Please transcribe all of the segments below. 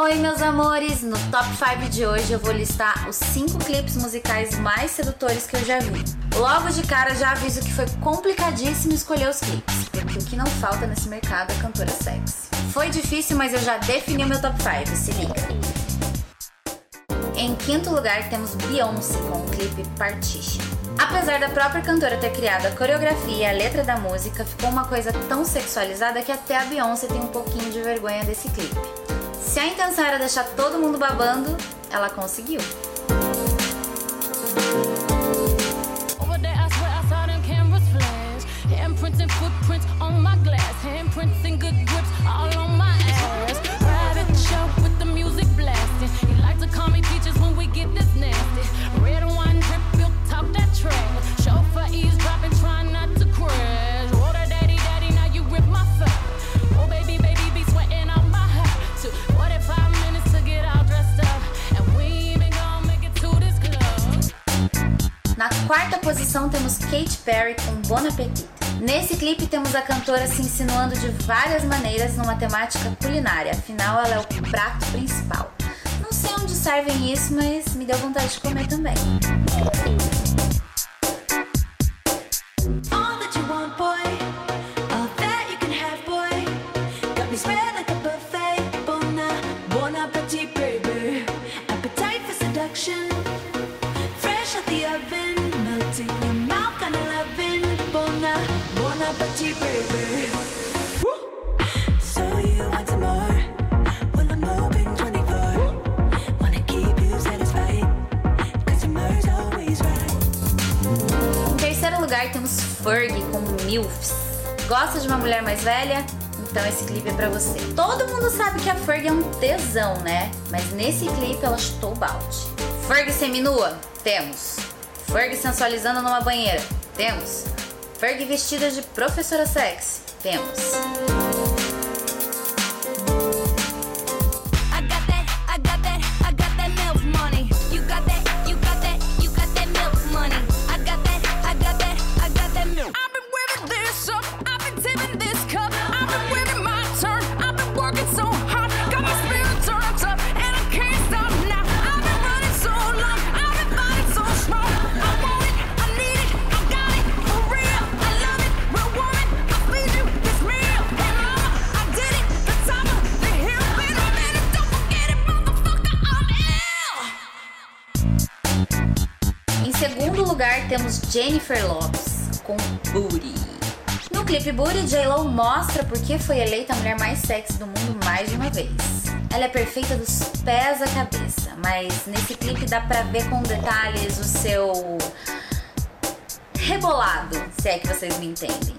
Oi, meus amores! No Top 5 de hoje eu vou listar os 5 clipes musicais mais sedutores que eu já vi. Logo de cara já aviso que foi complicadíssimo escolher os clipes, porque o que não falta nesse mercado é cantora sexy. Foi difícil, mas eu já defini o meu Top 5, se liga. Em quinto lugar temos Beyoncé com o clipe Partition. Apesar da própria cantora ter criado a coreografia e a letra da música, ficou uma coisa tão sexualizada que até a Beyoncé tem um pouquinho de vergonha desse clipe. Se a intenção era deixar todo mundo babando, ela conseguiu. Na quarta posição temos Katy Perry com Bon Appetit. Nesse clipe temos a cantora se insinuando de várias maneiras numa temática culinária, afinal ela é o prato principal. Não sei onde servem isso, mas me deu vontade de comer também. Em terceiro lugar temos Fergie com Milfs. Gosta de uma mulher mais velha? Então esse clipe é pra você. Todo mundo sabe que a Fergie é um tesão, né? Mas nesse clipe ela chutou o balde. Fergie seminua? Temos. Fergie sensualizando numa banheira? Temos. Fergie vestida de professora sexy? Temos. Lugar temos Jennifer Lopes com Booty. No clipe Booty, J-Lo mostra por que foi eleita a mulher mais sexy do mundo mais de uma vez. Ela é perfeita dos pés à cabeça, mas nesse clipe dá pra ver com detalhes o seu rebolado, se é que vocês me entendem.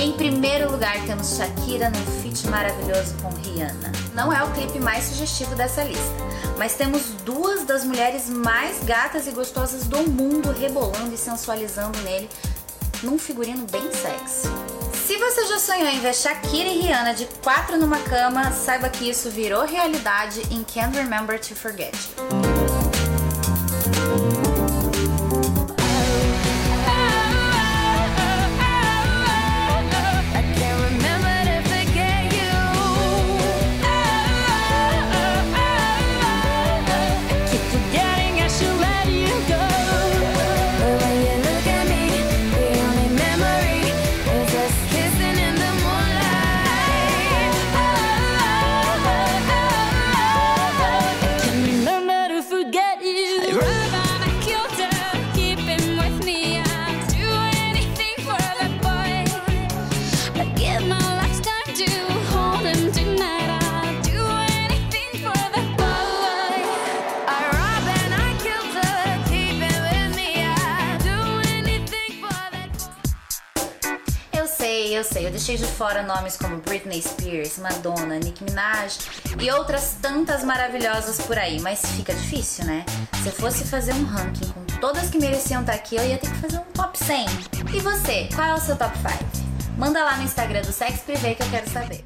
Em primeiro lugar temos Shakira num feat maravilhoso com Rihanna. Não é o clipe mais sugestivo dessa lista, mas temos duas das mulheres mais gatas e gostosas do mundo rebolando e sensualizando nele num figurino bem sexy. Se você já sonhou em ver Shakira e Rihanna de quatro numa cama, saiba que isso virou realidade em Can't Remember to Forget Eu deixei de fora nomes como Britney Spears, Madonna, Nicki Minaj e outras tantas maravilhosas por aí, mas fica difícil, né? Se eu fosse fazer um ranking com todas que mereciam estar aqui, eu ia ter que fazer um top 100. E você, qual é o seu top 5? Manda lá no Instagram do Sex Privé que eu quero saber.